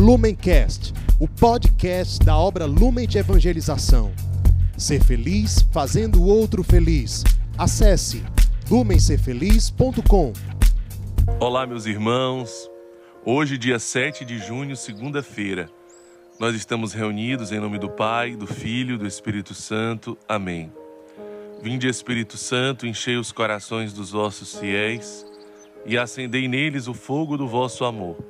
Lumencast, o podcast da obra Lumen de Evangelização. Ser feliz fazendo o outro feliz. Acesse lumencerfeliz.com. Olá, meus irmãos. Hoje, dia 7 de junho, segunda-feira, nós estamos reunidos em nome do Pai, do Filho e do Espírito Santo. Amém. Vinde, Espírito Santo, enchei os corações dos vossos fiéis e acendei neles o fogo do vosso amor.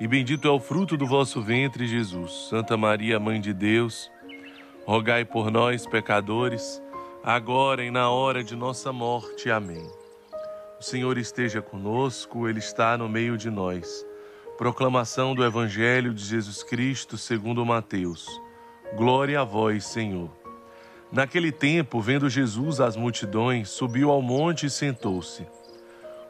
e bendito é o fruto do vosso ventre, Jesus. Santa Maria, Mãe de Deus, rogai por nós, pecadores, agora e na hora de nossa morte. Amém. O Senhor esteja conosco, Ele está no meio de nós. Proclamação do Evangelho de Jesus Cristo segundo Mateus. Glória a vós, Senhor. Naquele tempo, vendo Jesus as multidões, subiu ao monte e sentou-se.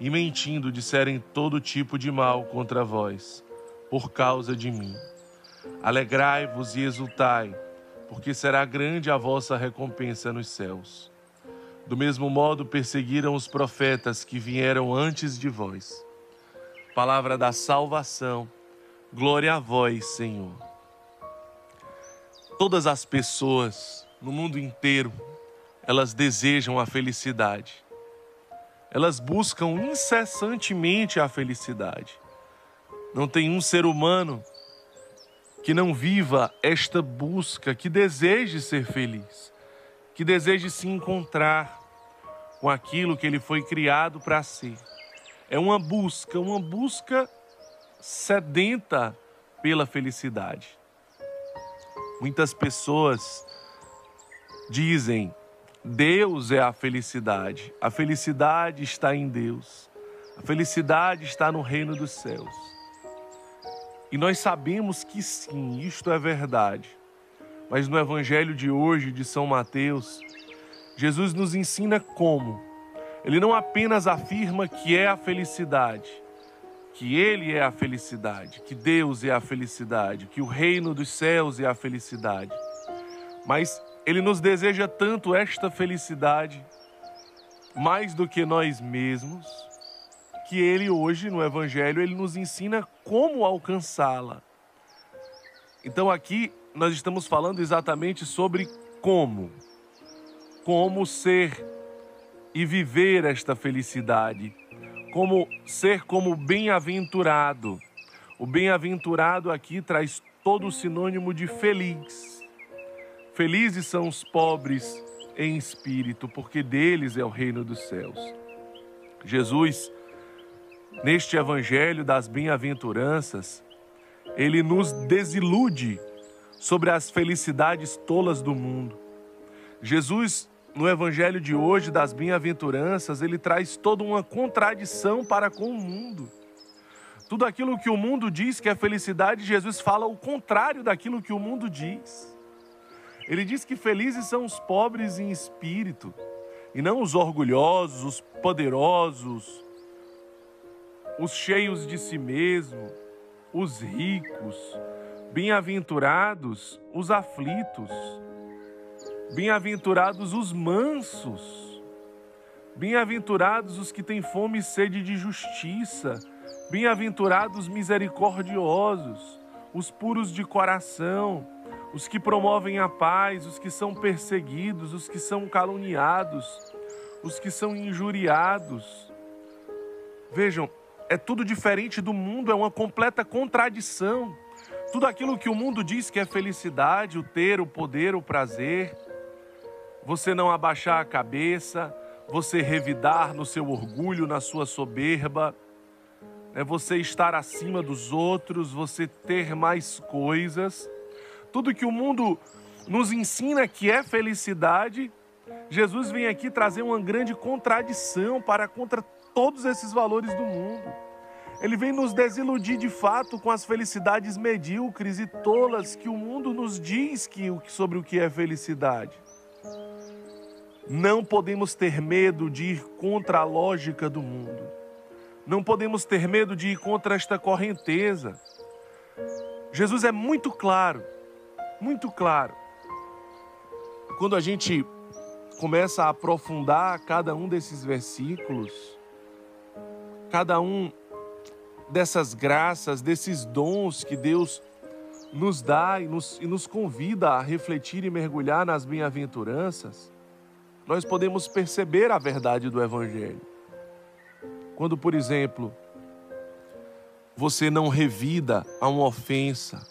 e mentindo disserem todo tipo de mal contra vós, por causa de mim. Alegrai-vos e exultai, porque será grande a vossa recompensa nos céus. Do mesmo modo perseguiram os profetas que vieram antes de vós. Palavra da salvação, glória a vós, Senhor. Todas as pessoas no mundo inteiro, elas desejam a felicidade elas buscam incessantemente a felicidade. Não tem um ser humano que não viva esta busca, que deseje ser feliz, que deseje se encontrar com aquilo que ele foi criado para ser. É uma busca, uma busca sedenta pela felicidade. Muitas pessoas dizem Deus é a felicidade. A felicidade está em Deus. A felicidade está no reino dos céus. E nós sabemos que sim, isto é verdade. Mas no evangelho de hoje, de São Mateus, Jesus nos ensina como. Ele não apenas afirma que é a felicidade, que Ele é a felicidade, que Deus é a felicidade, que o reino dos céus é a felicidade, mas ele nos deseja tanto esta felicidade, mais do que nós mesmos, que ele hoje no evangelho ele nos ensina como alcançá-la. Então aqui nós estamos falando exatamente sobre como como ser e viver esta felicidade, como ser como bem-aventurado. O bem-aventurado aqui traz todo o sinônimo de feliz. Felizes são os pobres em espírito, porque deles é o reino dos céus. Jesus, neste evangelho das bem-aventuranças, ele nos desilude sobre as felicidades tolas do mundo. Jesus, no evangelho de hoje das bem-aventuranças, ele traz toda uma contradição para com o mundo. Tudo aquilo que o mundo diz que é felicidade, Jesus fala o contrário daquilo que o mundo diz. Ele diz que felizes são os pobres em espírito, e não os orgulhosos, os poderosos, os cheios de si mesmo, os ricos. Bem-aventurados os aflitos, bem-aventurados os mansos, bem-aventurados os que têm fome e sede de justiça, bem-aventurados misericordiosos, os puros de coração, os que promovem a paz, os que são perseguidos, os que são caluniados, os que são injuriados. Vejam, é tudo diferente do mundo, é uma completa contradição. Tudo aquilo que o mundo diz que é felicidade, o ter, o poder, o prazer, você não abaixar a cabeça, você revidar no seu orgulho, na sua soberba, é você estar acima dos outros, você ter mais coisas. Tudo que o mundo nos ensina que é felicidade, Jesus vem aqui trazer uma grande contradição para contra todos esses valores do mundo. Ele vem nos desiludir de fato com as felicidades medíocres e tolas que o mundo nos diz que, sobre o que é felicidade. Não podemos ter medo de ir contra a lógica do mundo. Não podemos ter medo de ir contra esta correnteza. Jesus é muito claro, muito claro. Quando a gente começa a aprofundar cada um desses versículos, cada um dessas graças, desses dons que Deus nos dá e nos, e nos convida a refletir e mergulhar nas bem-aventuranças, nós podemos perceber a verdade do Evangelho. Quando, por exemplo, você não revida a uma ofensa,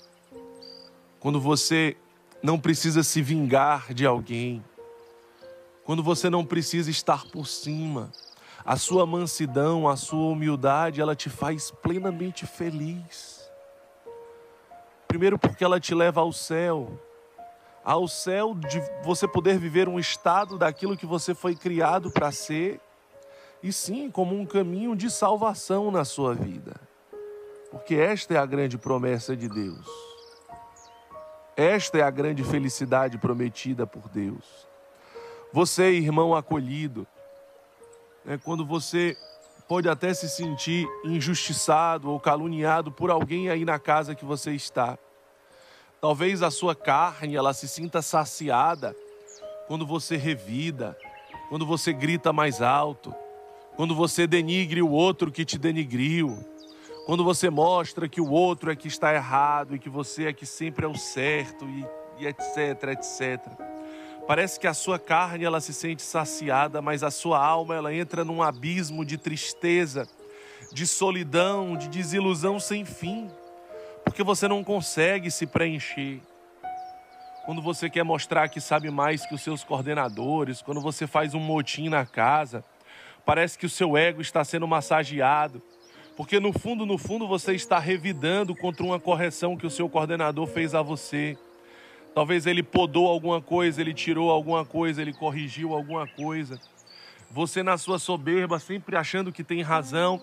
quando você não precisa se vingar de alguém, quando você não precisa estar por cima, a sua mansidão, a sua humildade, ela te faz plenamente feliz. Primeiro, porque ela te leva ao céu, ao céu de você poder viver um estado daquilo que você foi criado para ser, e sim como um caminho de salvação na sua vida, porque esta é a grande promessa de Deus, esta é a grande felicidade prometida por Deus. Você, irmão acolhido, é quando você pode até se sentir injustiçado ou caluniado por alguém aí na casa que você está. Talvez a sua carne ela se sinta saciada quando você revida, quando você grita mais alto, quando você denigre o outro que te denigriu, quando você mostra que o outro é que está errado e que você é que sempre é o certo e, e etc, etc. Parece que a sua carne ela se sente saciada, mas a sua alma ela entra num abismo de tristeza, de solidão, de desilusão sem fim, porque você não consegue se preencher. Quando você quer mostrar que sabe mais que os seus coordenadores, quando você faz um motim na casa, parece que o seu ego está sendo massageado, porque no fundo, no fundo você está revidando contra uma correção que o seu coordenador fez a você. Talvez ele podou alguma coisa, ele tirou alguma coisa, ele corrigiu alguma coisa. Você, na sua soberba, sempre achando que tem razão,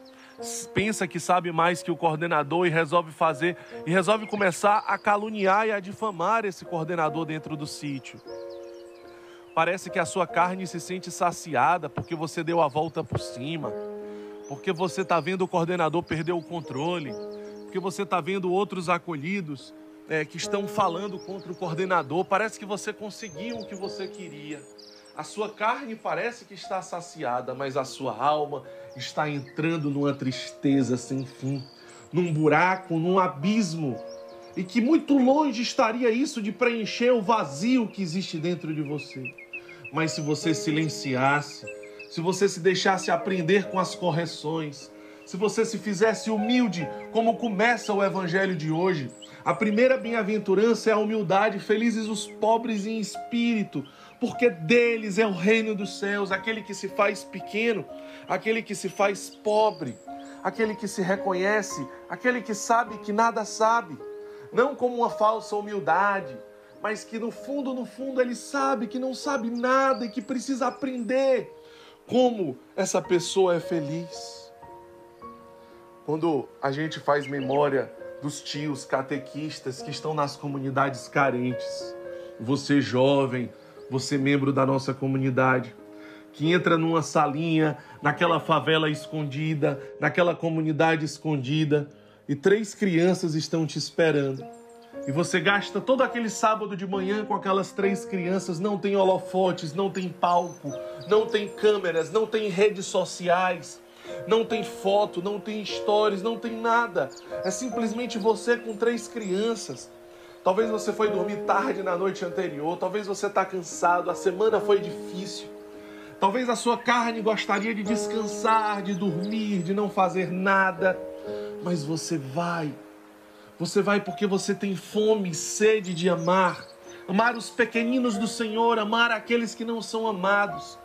pensa que sabe mais que o coordenador e resolve fazer, e resolve começar a caluniar e a difamar esse coordenador dentro do sítio. Parece que a sua carne se sente saciada porque você deu a volta por cima, porque você está vendo o coordenador perder o controle, porque você está vendo outros acolhidos é, que estão falando contra o coordenador. Parece que você conseguiu o que você queria. A sua carne parece que está saciada, mas a sua alma está entrando numa tristeza sem fim, num buraco, num abismo. E que muito longe estaria isso de preencher o vazio que existe dentro de você. Mas se você silenciasse, se você se deixasse aprender com as correções, se você se fizesse humilde, como começa o evangelho de hoje, a primeira bem-aventurança é a humildade. Felizes os pobres em espírito, porque deles é o reino dos céus. Aquele que se faz pequeno, aquele que se faz pobre, aquele que se reconhece, aquele que sabe que nada sabe. Não como uma falsa humildade, mas que no fundo, no fundo, ele sabe que não sabe nada e que precisa aprender como essa pessoa é feliz. Quando a gente faz memória dos tios catequistas que estão nas comunidades carentes. Você jovem, você membro da nossa comunidade, que entra numa salinha, naquela favela escondida, naquela comunidade escondida, e três crianças estão te esperando. E você gasta todo aquele sábado de manhã com aquelas três crianças, não tem holofotes, não tem palco, não tem câmeras, não tem redes sociais, não tem foto, não tem stories, não tem nada. É simplesmente você com três crianças. Talvez você foi dormir tarde na noite anterior, talvez você está cansado, a semana foi difícil. Talvez a sua carne gostaria de descansar, de dormir, de não fazer nada, mas você vai. Você vai porque você tem fome e sede de amar. Amar os pequeninos do Senhor, amar aqueles que não são amados.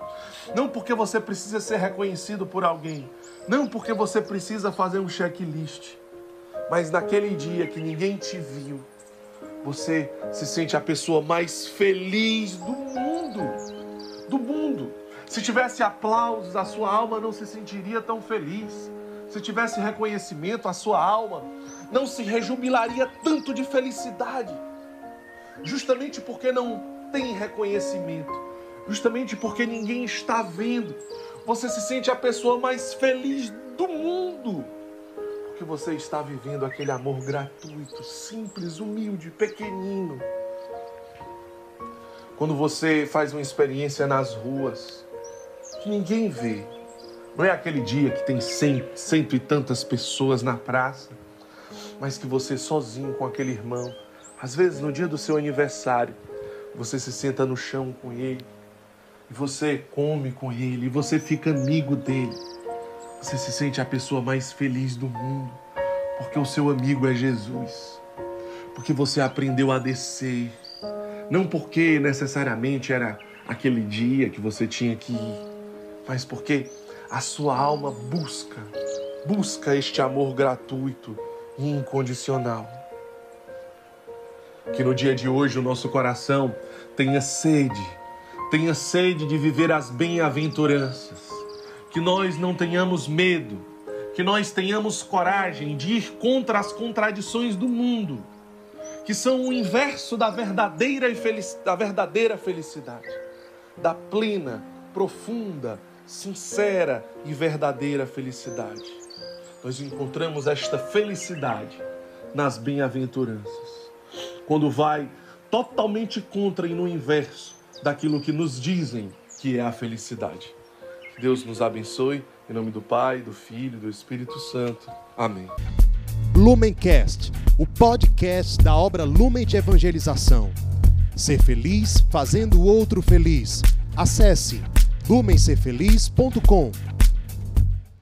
Não porque você precisa ser reconhecido por alguém, não porque você precisa fazer um checklist, mas naquele dia que ninguém te viu, você se sente a pessoa mais feliz do mundo. Do mundo. Se tivesse aplausos, a sua alma não se sentiria tão feliz. Se tivesse reconhecimento, a sua alma não se rejubilaria tanto de felicidade. Justamente porque não tem reconhecimento, justamente porque ninguém está vendo, você se sente a pessoa mais feliz do mundo. Porque você está vivendo aquele amor gratuito, simples, humilde, pequenino. Quando você faz uma experiência nas ruas, que ninguém vê. Não é aquele dia que tem cento, cento e tantas pessoas na praça, mas que você sozinho com aquele irmão, às vezes no dia do seu aniversário, você se senta no chão com ele, e você come com ele, e você fica amigo dele. Você se sente a pessoa mais feliz do mundo, porque o seu amigo é Jesus. Porque você aprendeu a descer, não porque necessariamente era aquele dia que você tinha que ir mas porque a sua alma busca, busca este amor gratuito e incondicional. Que no dia de hoje o nosso coração tenha sede, tenha sede de viver as bem-aventuranças. Que nós não tenhamos medo, que nós tenhamos coragem de ir contra as contradições do mundo, que são o inverso da verdadeira, da verdadeira felicidade, da plena, profunda, sincera e verdadeira felicidade. Nós encontramos esta felicidade nas bem-aventuranças. Quando vai totalmente contra e no inverso daquilo que nos dizem que é a felicidade. Deus nos abençoe. Em nome do Pai, do Filho do Espírito Santo. Amém. Lumencast, o podcast da obra Lumen de Evangelização. Ser feliz fazendo o outro feliz. Acesse lumencerfeliz.com